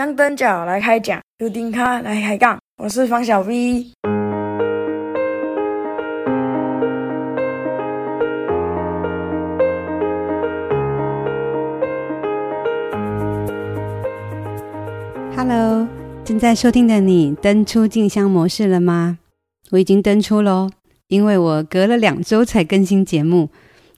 香灯脚来开讲，刘丁卡来开杠，我是方小 V。Hello，正在收听的你登出静香模式了吗？我已经登出喽，因为我隔了两周才更新节目。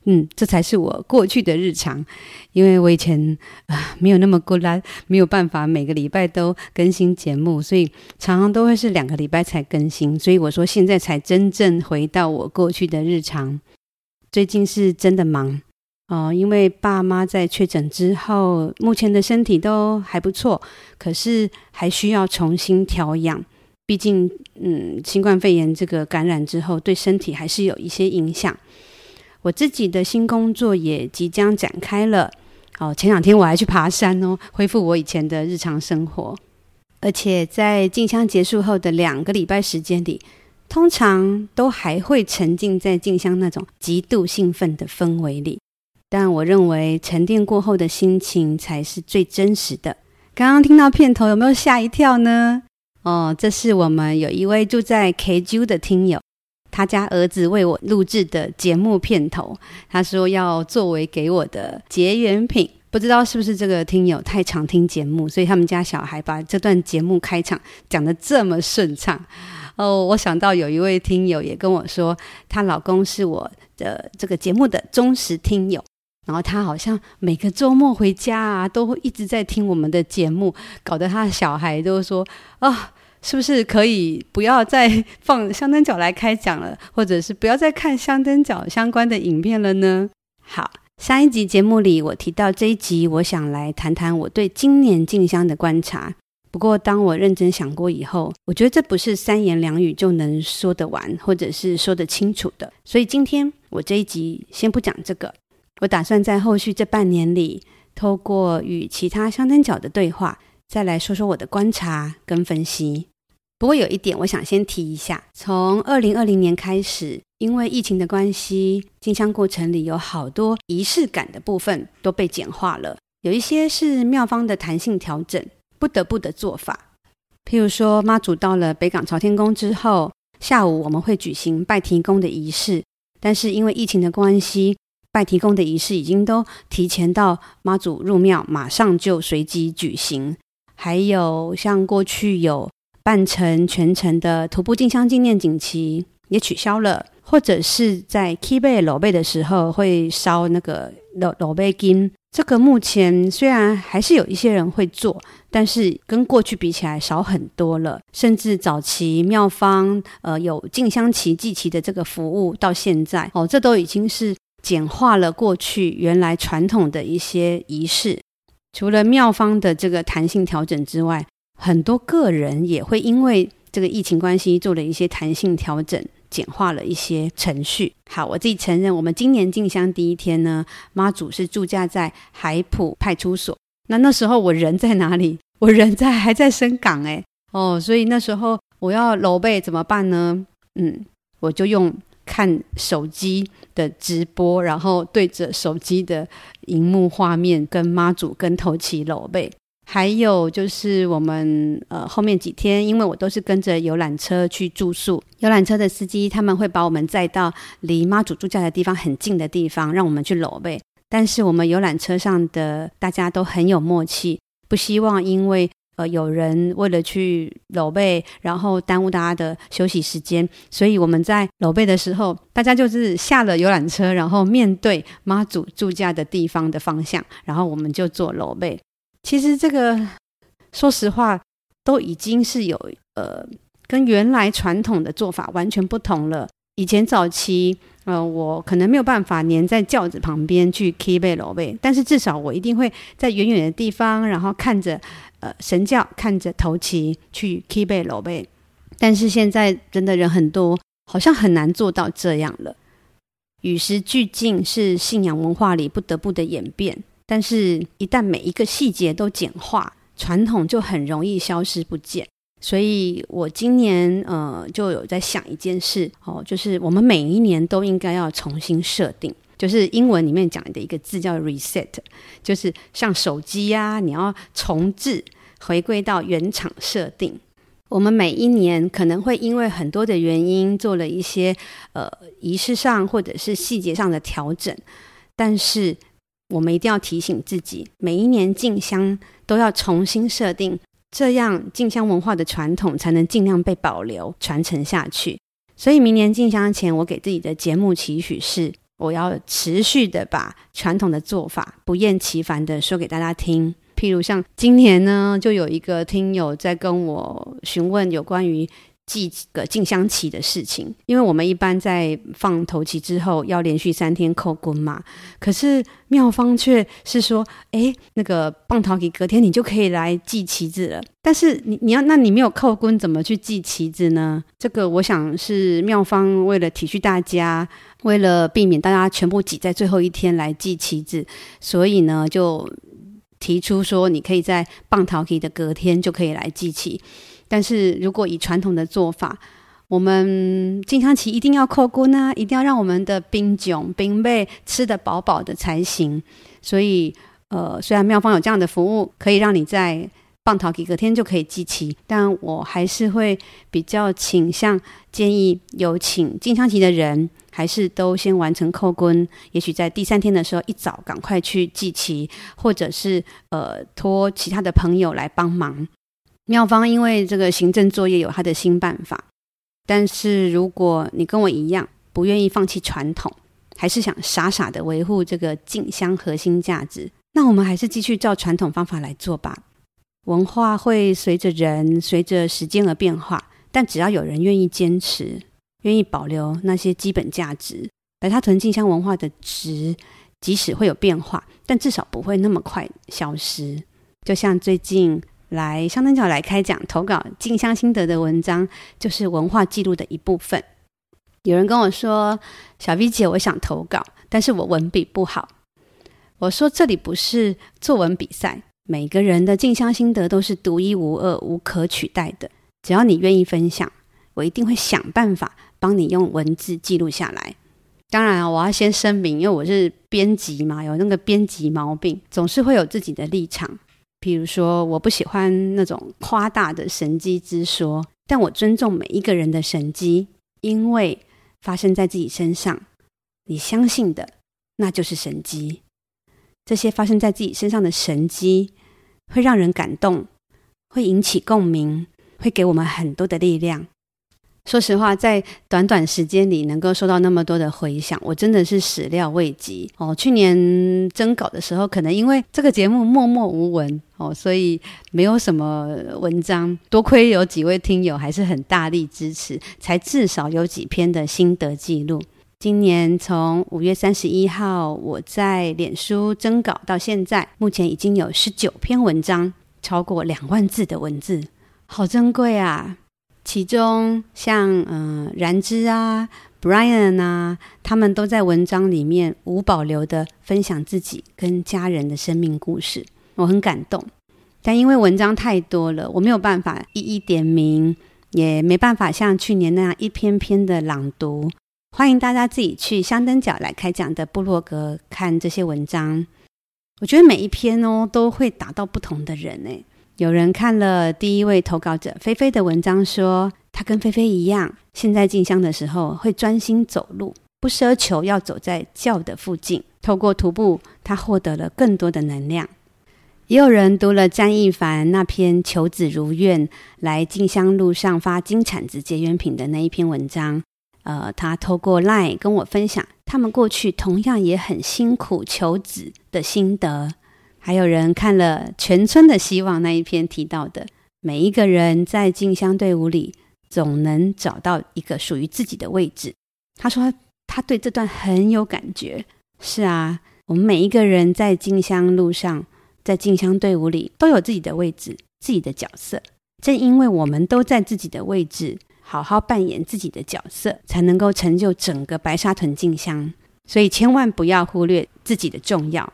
嗯，这才是我过去的日常，因为我以前啊、没有那么孤单，没有办法每个礼拜都更新节目，所以常常都会是两个礼拜才更新。所以我说现在才真正回到我过去的日常。最近是真的忙哦、因为爸妈在确诊之后，目前的身体都还不错，可是还需要重新调养。毕竟，嗯，新冠肺炎这个感染之后，对身体还是有一些影响。我自己的新工作也即将展开了，哦，前两天我还去爬山哦，恢复我以前的日常生活。而且在静香结束后的两个礼拜时间里，通常都还会沉浸在静香那种极度兴奋的氛围里。但我认为沉淀过后的心情才是最真实的。刚刚听到片头有没有吓一跳呢？哦，这是我们有一位住在 KJ 的听友。他家儿子为我录制的节目片头，他说要作为给我的结缘品。不知道是不是这个听友太常听节目，所以他们家小孩把这段节目开场讲得这么顺畅。哦，我想到有一位听友也跟我说，她老公是我的这个节目的忠实听友，然后他好像每个周末回家啊，都会一直在听我们的节目，搞得他的小孩都说啊。是不是可以不要再 放香灯脚来开讲了，或者是不要再看香灯脚相关的影片了呢？好，上一集节目里我提到这一集，我想来谈谈我对今年进香的观察。不过当我认真想过以后，我觉得这不是三言两语就能说得完，或者是说得清楚的。所以今天我这一集先不讲这个，我打算在后续这半年里，透过与其他香灯脚的对话，再来说说我的观察跟分析。不过有一点，我想先提一下：从二零二零年开始，因为疫情的关系，进香过程里有好多仪式感的部分都被简化了，有一些是庙方的弹性调整，不得不的做法。譬如说，妈祖到了北港朝天宫之后，下午我们会举行拜提公的仪式，但是因为疫情的关系，拜提公的仪式已经都提前到妈祖入庙，马上就随即举行。还有像过去有。半程、全程的徒步进香纪念锦旗也取消了，或者是在起马路尾的时候会烧那个路路尾金。这个目前虽然还是有一些人会做，但是跟过去比起来少很多了。甚至早期庙方呃有进香旗祭旗的这个服务，到现在哦，这都已经是简化了过去原来传统的一些仪式。除了庙方的这个弹性调整之外，很多个人也会因为这个疫情关系做了一些弹性调整，简化了一些程序。好，我自己承认，我们今年进香第一天呢，妈祖是驻驾在海埔派出所。那那时候我人在哪里？我人在还在深港诶。哦，所以那时候我要搂背怎么办呢？嗯，我就用看手机的直播，然后对着手机的荧幕画面跟妈祖跟头旗搂背。还有就是我们呃后面几天，因为我都是跟着游览车去住宿，游览车的司机他们会把我们载到离妈祖住驾的地方很近的地方，让我们去搂背。但是我们游览车上的大家都很有默契，不希望因为呃有人为了去搂背，然后耽误大家的休息时间，所以我们在搂背的时候，大家就是下了游览车，然后面对妈祖住驾的地方的方向，然后我们就做搂背。其实这个，说实话，都已经是有呃，跟原来传统的做法完全不同了。以前早期，呃，我可能没有办法黏在轿子旁边去起马路尾，但是至少我一定会在远远的地方，然后看着呃神轿，看着头旗去起马路尾。但是现在真的人很多，好像很难做到这样了。与时俱进是信仰文化里不得不的演变。但是，一旦每一个细节都简化，传统就很容易消失不见。所以我今年呃就有在想一件事哦，就是我们每一年都应该要重新设定，就是英文里面讲的一个字叫 reset，就是像手机呀、啊，你要重置回归到原厂设定。我们每一年可能会因为很多的原因做了一些呃仪式上或者是细节上的调整，但是我们一定要提醒自己，每一年进香都要重新设定，这样进香文化的传统才能尽量被保留传承下去。所以明年进香前，我给自己的节目期许是，我要持续的把传统的做法不厌其烦的说给大家听。譬如像今年呢，就有一个听友在跟我询问有关于记个进香旗的事情，因为我们一般在放头旗之后要连续三天叩关嘛，可是妙方却是说，哎，那个棒桃旗隔天你就可以来记旗子了。但是你你要，那你没有叩关，怎么去记旗子呢？这个我想是妙方为了体恤大家，为了避免大家全部挤在最后一天来记旗子，所以呢就。提出说，你可以在棒桃旗的隔天就可以来记旗，但是如果以传统的做法，我们进香旗一定要叩关啊，一定要让我们的兵种兵辈吃得饱饱的才行。所以，呃，虽然妙方有这样的服务，可以让你在放头旗隔天就可以寄旗，但我还是会比较倾向建议有请进香旗的人。还是都先完成叩关，也许在第三天的时候一早赶快去祭旗，或者是呃托其他的朋友来帮忙。妙方因为这个行政作业有他的新办法，但是如果你跟我一样不愿意放弃传统，还是想傻傻的维护这个静香核心价值，那我们还是继续照传统方法来做吧。文化会随着人、随着时间而变化，但只要有人愿意坚持。愿意保留那些基本价值，白沙屯静香文化的值，即使会有变化，但至少不会那么快消失。就像最近来香灯脚来开讲投稿进香心得的文章，就是文化记录的一部分。有人跟我说：“小 V 姐，我想投稿，但是我文笔不好。”我说：“这里不是作文比赛，每个人的进香心得都是独一无二、无可取代的。只要你愿意分享，我一定会想办法。”帮你用文字记录下来。当然，我要先声明，因为我是编辑嘛，有那个编辑毛病，总是会有自己的立场。比如说，我不喜欢那种夸大的神迹之说，但我尊重每一个人的神迹，因为发生在自己身上，你相信的那就是神迹。这些发生在自己身上的神迹，会让人感动，会引起共鸣，会给我们很多的力量。说实话，在短短时间里能够收到那么多的回响，我真的是始料未及哦。去年征稿的时候，可能因为这个节目默默无闻哦，所以没有什么文章。多亏有几位听友还是很大力支持，才至少有几篇的心得记录。今年从五月三十一号我在脸书征稿到现在，目前已经有十九篇文章，超过两万字的文字，好珍贵啊！其中像嗯、呃、然之啊、Brian 啊，他们都在文章里面无保留的分享自己跟家人的生命故事，我很感动。但因为文章太多了，我没有办法一一点名，也没办法像去年那样一篇篇的朗读。欢迎大家自己去香灯脚来开讲的部落格看这些文章。我觉得每一篇哦都会打到不同的人诶。有人看了第一位投稿者菲菲的文章，说他跟菲菲一样，现在进香的时候会专心走路，不奢求要走在教的附近。透过徒步，他获得了更多的能量。也有人读了詹一凡那篇“求子如愿”，来进香路上发金铲子结缘品的那一篇文章。呃，他透过 LINE 跟我分享，他们过去同样也很辛苦求子的心得。还有人看了《全村的希望》那一篇提到的，每一个人在进香队伍里总能找到一个属于自己的位置。他说他对这段很有感觉。是啊，我们每一个人在进香路上，在进香队伍里都有自己的位置、自己的角色。正因为我们都在自己的位置，好好扮演自己的角色，才能够成就整个白沙屯进香。所以千万不要忽略自己的重要。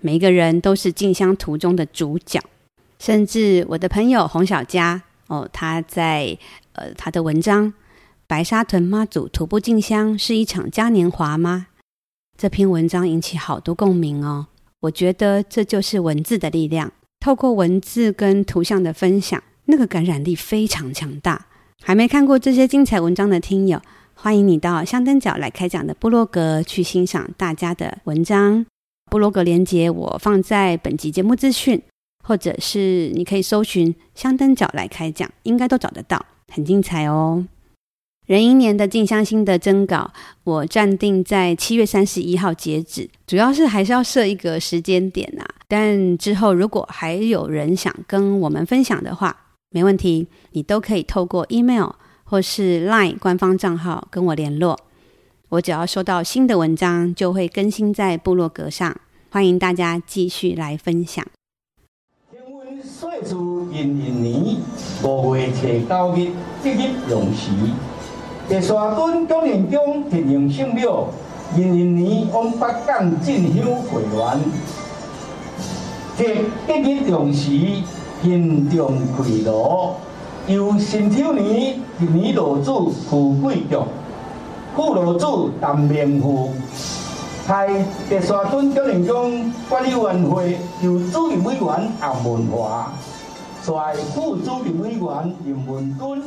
每一个人都是进香途中的主角，甚至我的朋友洪小佳哦，他在呃他的文章《白沙屯妈祖徒步进香是一场嘉年华吗》这篇文章引起好多共鸣哦。我觉得这就是文字的力量，透过文字跟图像的分享，那个感染力非常强大。还没看过这些精彩文章的听友，欢迎你到香灯角来开讲的部落格去欣赏大家的文章。部落格连接我放在本集节目资讯，或者是你可以搜寻香灯角来开讲，应该都找得到，很精彩哦。壬寅年的静香心的征稿，我暂定在七月三十一号截止，主要是还是要设一个时间点呐、啊。但之后如果还有人想跟我们分享的话，没问题，你都可以透过 email 或是 Line 官方账号跟我联络。我只要收到新的文章，就会更新在部落格上，欢迎大家继续来分享。天文岁次壬寅年五月初九日，这日闰时。白沙屯供应宫铁灵圣庙，壬寅年往北港进香回銮，节吉日同时，行重开炉，由新丑年一年炉主傅贵局，副炉主陈明富，派白沙屯供应宫管理委员会由主任委员洪文华，率副主任委员林文军、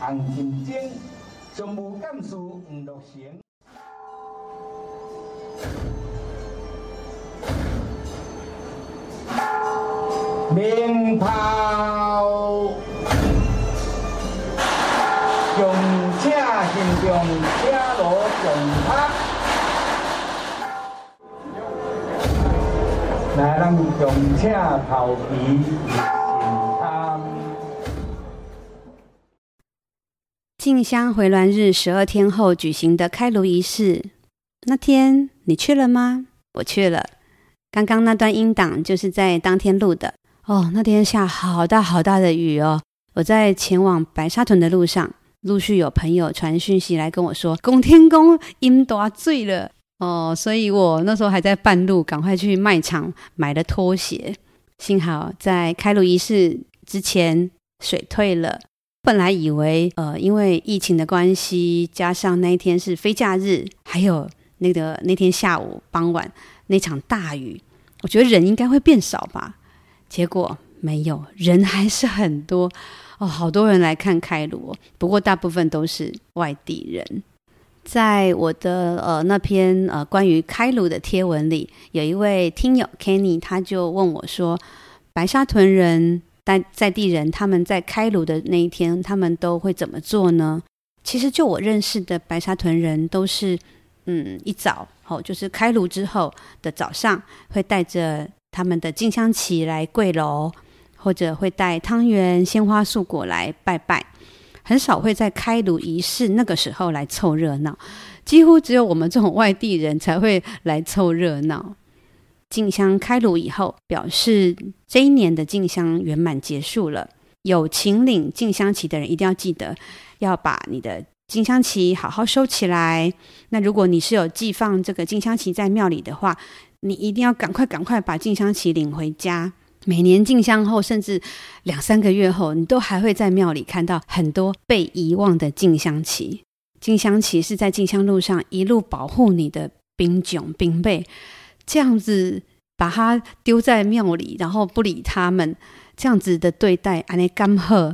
洪金珍。常务干事吴乐贤，鸣炮，将请行动车路上拍，来咱将请头皮。进香回銮日十二天后举行的开炉仪式，那天你去了吗？我去了。刚刚那段音档就是在当天录的。哦，那天下好大好大的雨哦。我在前往白沙屯的路上，陆续有朋友传讯息来跟我说，拱天宫淹大醉了哦。所以我那时候还在半路，赶快去卖场买了拖鞋。幸好在开炉仪式之前水退了。本来以为，呃，因为疫情的关系，加上那一天是非假日，还有那个那天下午傍晚那场大雨，我觉得人应该会变少吧。结果没有，人还是很多哦，好多人来看开炉。不过大部分都是外地人。在我的呃那篇呃关于开炉的贴文里，有一位听友 Kenny，他就问我说：“白沙屯人。”在在地人他们在开炉的那一天，他们都会怎么做呢？其实就我认识的白沙屯人，都是嗯一早哦，就是开炉之后的早上，会带着他们的进香旗来跪楼，或者会带汤圆、鲜花、素果来拜拜，很少会在开炉仪式那个时候来凑热闹，几乎只有我们这种外地人才会来凑热闹。进香开炉以后，表示这一年的进香圆满结束了。有请领进香旗的人，一定要记得要把你的进香旗好好收起来。那如果你是有寄放这个进香旗在庙里的话，你一定要赶快赶快把进香旗领回家。每年进香后，甚至两三个月后，你都还会在庙里看到很多被遗忘的进香旗。进香旗是在进香路上一路保护你的兵囧兵备。这样子把它丢在庙里，然后不理他们，这样子的对待，安尼甘贺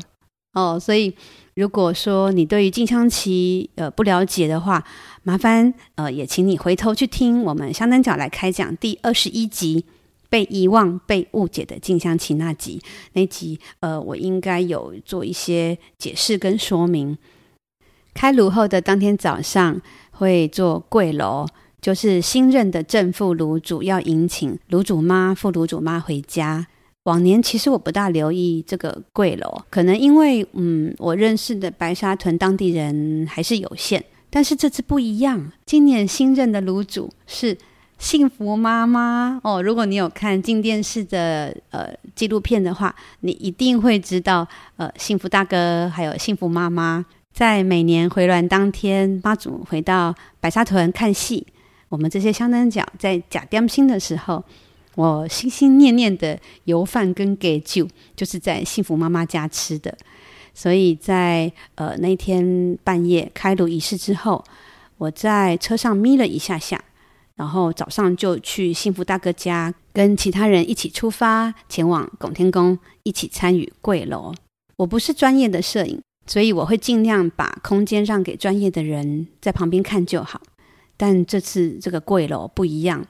哦。所以，如果说你对于静香棋呃不了解的话，麻烦呃也请你回头去听我们香灯角来开讲第二十一集被遗忘、被误解的静香旗那集，那集呃我应该有做一些解释跟说明。开炉后的当天早上会做跪楼。就是新任的正副炉主要迎请炉主妈、副炉主妈回家。往年其实我不大留意这个跪炉，可能因为嗯，我认识的白沙屯当地人还是有限。但是这次不一样，今年新任的炉主是幸福妈妈哦。如果你有看进电视的呃纪录片的话，你一定会知道呃幸福大哥还有幸福妈妈在每年回銮当天，妈祖回到白沙屯看戏。我们这些香灯脚在假点心的时候，我心心念念的油饭跟给酒，就是在幸福妈妈家吃的。所以在呃那天半夜开炉仪式之后，我在车上眯了一下下，然后早上就去幸福大哥家，跟其他人一起出发，前往拱天宫，一起参与跪楼。我不是专业的摄影，所以我会尽量把空间让给专业的人在旁边看就好。但这次这个贵楼不一样，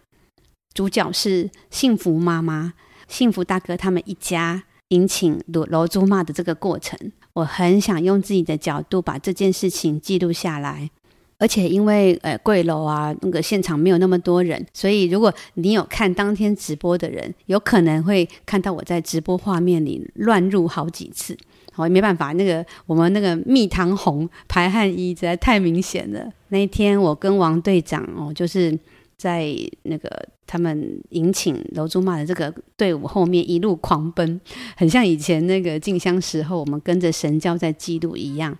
主角是幸福妈妈、幸福大哥他们一家迎请楼楼主妈的这个过程，我很想用自己的角度把这件事情记录下来。而且因为呃贵楼啊，那个现场没有那么多人，所以如果你有看当天直播的人，有可能会看到我在直播画面里乱入好几次。好，没办法，那个我们那个蜜糖红排汗衣实在太明显了。那一天我跟王队长哦，就是在那个他们迎请楼主妈的这个队伍后面一路狂奔，很像以前那个进香时候我们跟着神轿在记录一样。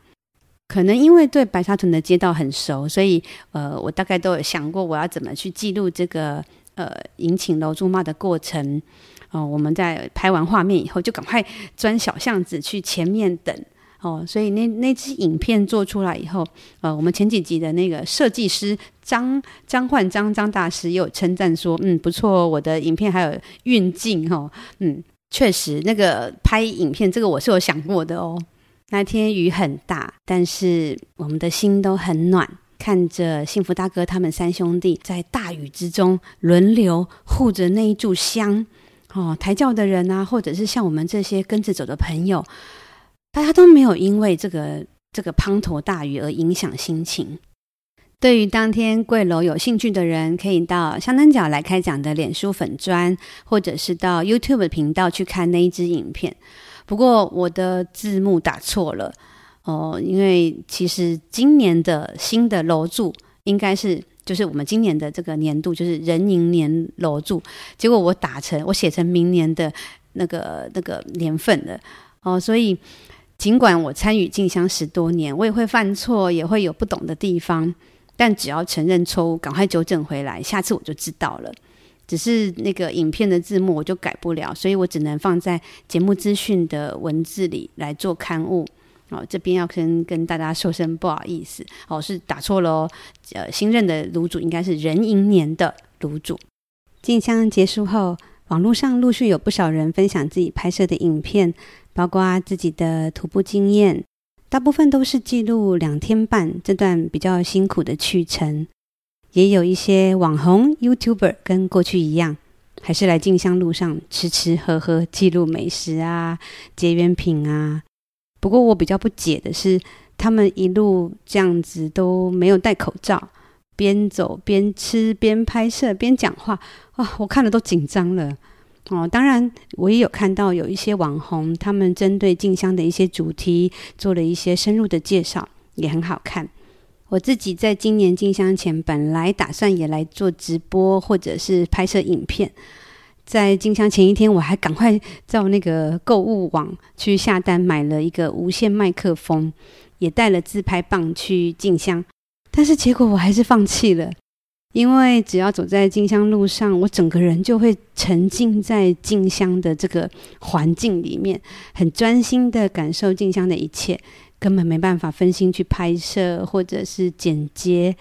可能因为对白沙屯的街道很熟，所以呃，我大概都有想过我要怎么去记录这个呃迎请楼主妈的过程。哦，我们在拍完画面以后，就赶快钻小巷子去前面等哦。所以那那支影片做出来以后，呃，我们前几集的那个设计师张张焕张张大师也有称赞说，嗯，不错，我的影片还有运镜哈，嗯，确实那个拍影片这个我是有想过的哦。那天雨很大，但是我们的心都很暖，看着幸福大哥他们三兄弟在大雨之中轮流护着那一炷香。哦，抬轿的人啊，或者是像我们这些跟着走的朋友，大家都没有因为这个这个滂沱大雨而影响心情。对于当天贵楼有兴趣的人，可以到香灯角来开讲的脸书粉砖，或者是到 YouTube 频道去看那一支影片。不过我的字幕打错了哦，因为其实今年的新的楼主应该是。就是我们今年的这个年度，就是壬寅年楼主，结果我打成我写成明年的那个那个年份了哦，所以尽管我参与进香十多年，我也会犯错，也会有不懂的地方，但只要承认错误，赶快纠正回来，下次我就知道了。只是那个影片的字幕我就改不了，所以我只能放在节目资讯的文字里来做刊物。哦，这边要跟跟大家说声不好意思，哦，是打错了哦。呃，新任的炉主应该是壬寅年的炉主。进香结束后，网络上陆续有不少人分享自己拍摄的影片，包括自己的徒步经验，大部分都是记录两天半这段比较辛苦的去程。也有一些网红 YouTuber 跟过去一样，还是来进香路上吃吃喝喝，记录美食啊，结缘品啊。不过我比较不解的是，他们一路这样子都没有戴口罩，边走边吃边拍摄边讲话，啊，我看了都紧张了。哦，当然我也有看到有一些网红，他们针对静香的一些主题做了一些深入的介绍，也很好看。我自己在今年进香前，本来打算也来做直播或者是拍摄影片。在进香前一天，我还赶快到那个购物网去下单，买了一个无线麦克风，也带了自拍棒去进香。但是结果我还是放弃了，因为只要走在进香路上，我整个人就会沉浸在进香的这个环境里面，很专心的感受进香的一切，根本没办法分心去拍摄或者是剪接。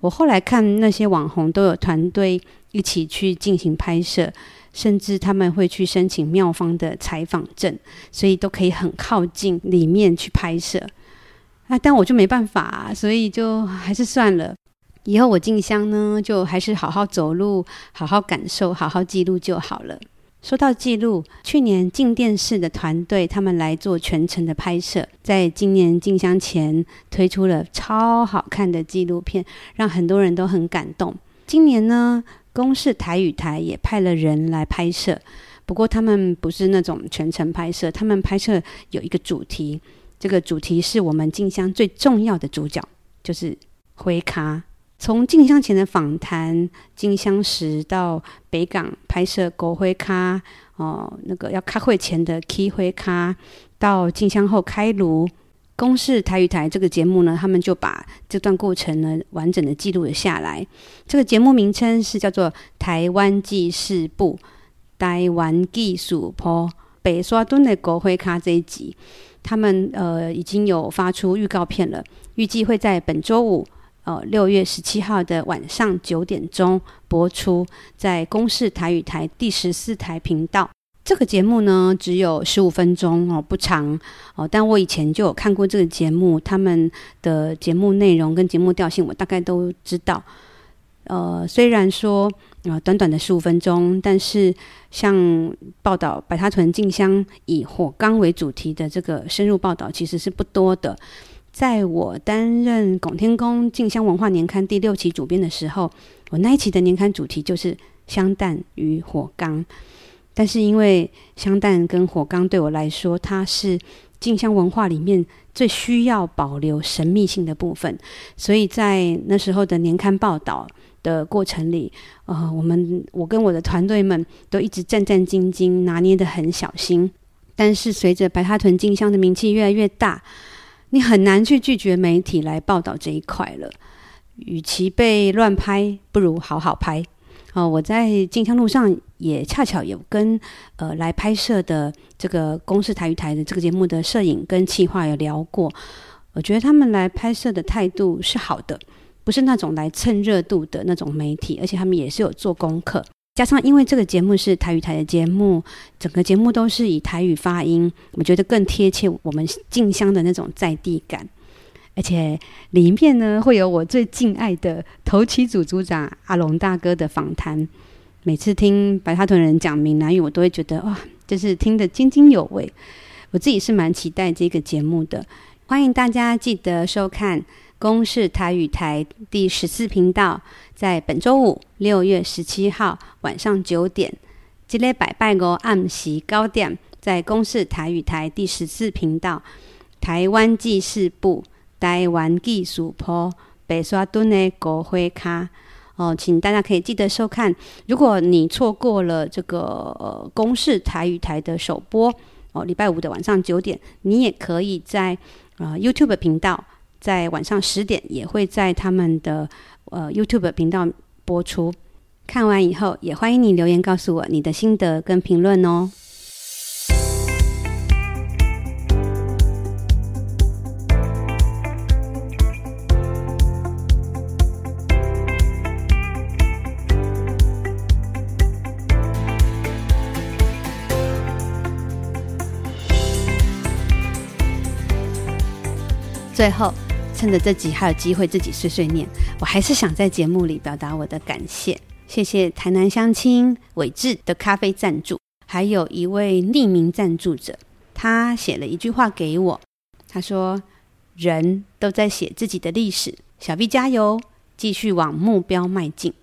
我后来看那些网红都有团队一起去进行拍摄。甚至他们会去申请庙方的采访证，所以都可以很靠近里面去拍摄。啊，但我就没办法，所以就还是算了。以后我进香呢，就还是好好走路，好好感受，好好记录就好了。说到记录，去年进电视的团队他们来做全程的拍摄，在今年进香前推出了超好看的纪录片，让很多人都很感动。今年呢，公视台语台也派了人来拍摄，不过他们不是那种全程拍摄，他们拍摄有一个主题，这个主题是我们进香最重要的主角，就是灰咖。从进香前的访谈、进香时到北港拍摄狗灰咖，哦，那个要开会前的 key 灰咖，到进香后开炉。公视台语台这个节目呢，他们就把这段过程呢完整的记录了下来。这个节目名称是叫做《台湾纪事部》，台湾技术坡北沙墩的狗花脚这一集，他们呃已经有发出预告片了，预计会在本周五呃六月十七号的晚上九点钟播出，在公视台语台第十四台频道。这个节目呢，只有十五分钟哦，不长哦。但我以前就有看过这个节目，他们的节目内容跟节目调性，我大概都知道。呃，虽然说啊、呃，短短的十五分钟，但是像报道白沙屯静香以火缸为主题的这个深入报道，其实是不多的。在我担任拱天宫静香文化年刊第六期主编的时候，我那一期的年刊主题就是香诞与火缸。但是因为香蛋跟火缸对我来说，它是进香文化里面最需要保留神秘性的部分，所以在那时候的年刊报道的过程里，呃，我们我跟我的团队们都一直战战兢兢，拿捏得很小心。但是随着白沙屯进香的名气越来越大，你很难去拒绝媒体来报道这一块了。与其被乱拍，不如好好拍。哦，我在静香路上也恰巧有跟呃来拍摄的这个公视台语台的这个节目的摄影跟企划有聊过，我觉得他们来拍摄的态度是好的，不是那种来蹭热度的那种媒体，而且他们也是有做功课，加上因为这个节目是台语台的节目，整个节目都是以台语发音，我觉得更贴切我们静香的那种在地感。而且里面呢，会有我最敬爱的头旗组组长阿龙大哥的访谈。每次听白沙屯人讲闽南语，我都会觉得哇，就是听得津津有味。我自己是蛮期待这个节目的，欢迎大家记得收看公视台语台第十四频道，在本周五六月十七号晚上九点，这礼拜拜五暗时九点，在公视台语台第十四频道，台湾记事簿。台湾技术坡白沙屯的国会卡哦，请大家可以记得收看。如果你错过了这个呃公视台语台的首播哦，礼拜五的晚上九点，你也可以在呃 YouTube 频道，在晚上十点也会在他们的呃 YouTube 频道播出。看完以后，也欢迎你留言告诉我你的心得跟评论哦。最后，趁着这集还有机会自己碎碎念，我还是想在节目里表达我的感谢。谢谢台南乡亲伟志的咖啡赞助，还有一位匿名赞助者，他写了一句话给我，他说：“人都在写自己的历史，小 V 加油，继续往目标迈进。”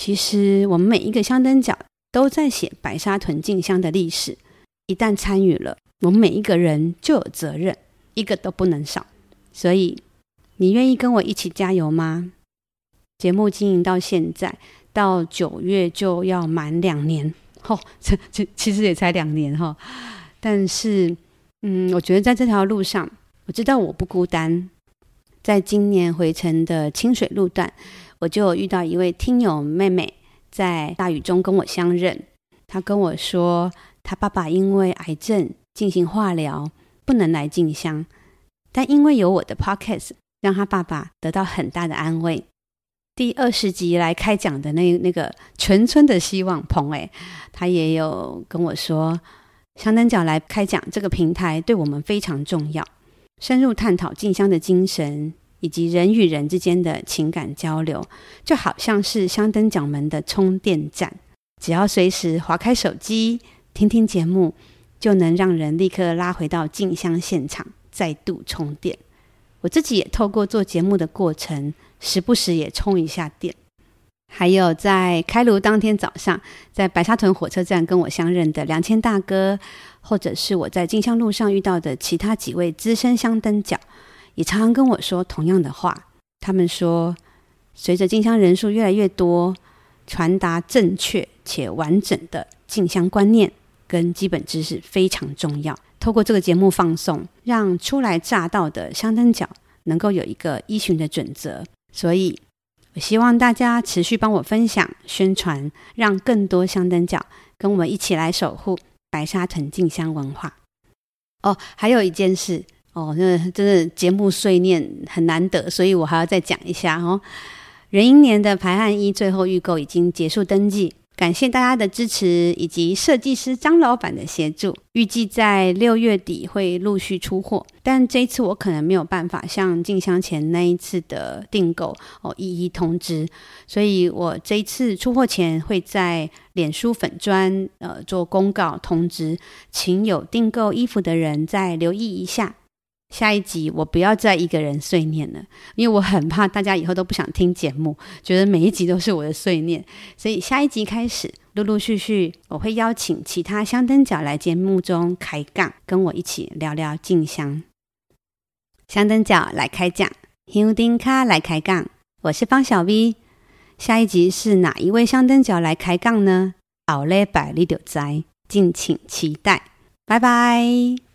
其实我们每一个香灯角都在写白沙屯进香的历史，一旦参与了，我们每一个人就有责任，一个都不能少。所以，你愿意跟我一起加油吗？节目经营到现在，到九月就要满两年，吼、哦，这这其实也才两年哈、但是，嗯，我觉得在这条路上，我知道我不孤单。在今年回程的清水路段，我就遇到一位听友妹妹，在大雨中跟我相认。她跟我说，她爸爸因为癌症进行化疗，不能来进香。但因为有我的 podcast，让他爸爸得到很大的安慰。第二十集来开讲的那那个全村的希望鹏，诶，他也有跟我说，香灯脚来开讲这个平台对我们非常重要，深入探讨静香的精神以及人与人之间的情感交流，就好像是香灯脚门的充电站，只要随时划开手机听听节目，就能让人立刻拉回到静香现场。再度充电，我自己也透过做节目的过程，时不时也充一下电。还有在开炉当天早上，在白沙屯火车站跟我相认的梁谦大哥，或者是我在进香路上遇到的其他几位资深香灯脚，也常常跟我说同样的话。他们说，随着进香人数越来越多，传达正确且完整的进香观念跟基本知识非常重要。透过这个节目放送，让初来乍到的香灯脚能够有一个依循的准则。所以，我希望大家持续帮我分享、宣传，让更多香灯脚跟我们一起来守护白沙屯静香文化。哦，还有一件事，哦，那真的节目碎念很难得，所以我还要再讲一下哦。壬寅年的排汗衣最后预购已经结束登记。感谢大家的支持以及设计师张老板的协助，预计在六月底会陆续出货。但这一次我可能没有办法像进箱前那一次的订购哦一一通知，所以我这一次出货前会在脸书粉专呃做公告通知，请有订购衣服的人再留意一下。下一集我不要再一个人碎念了，因为我很怕大家以后都不想听节目，觉得每一集都是我的碎念。所以下一集开始，陆陆续续我会邀请其他香灯角来节目中开杠，跟我一起聊聊静香。香灯脚来开讲，香灯脚来开杠，我是方小 V。下一集是哪一位香灯脚来开杠呢？后礼拜你就知，敬请期待。拜拜。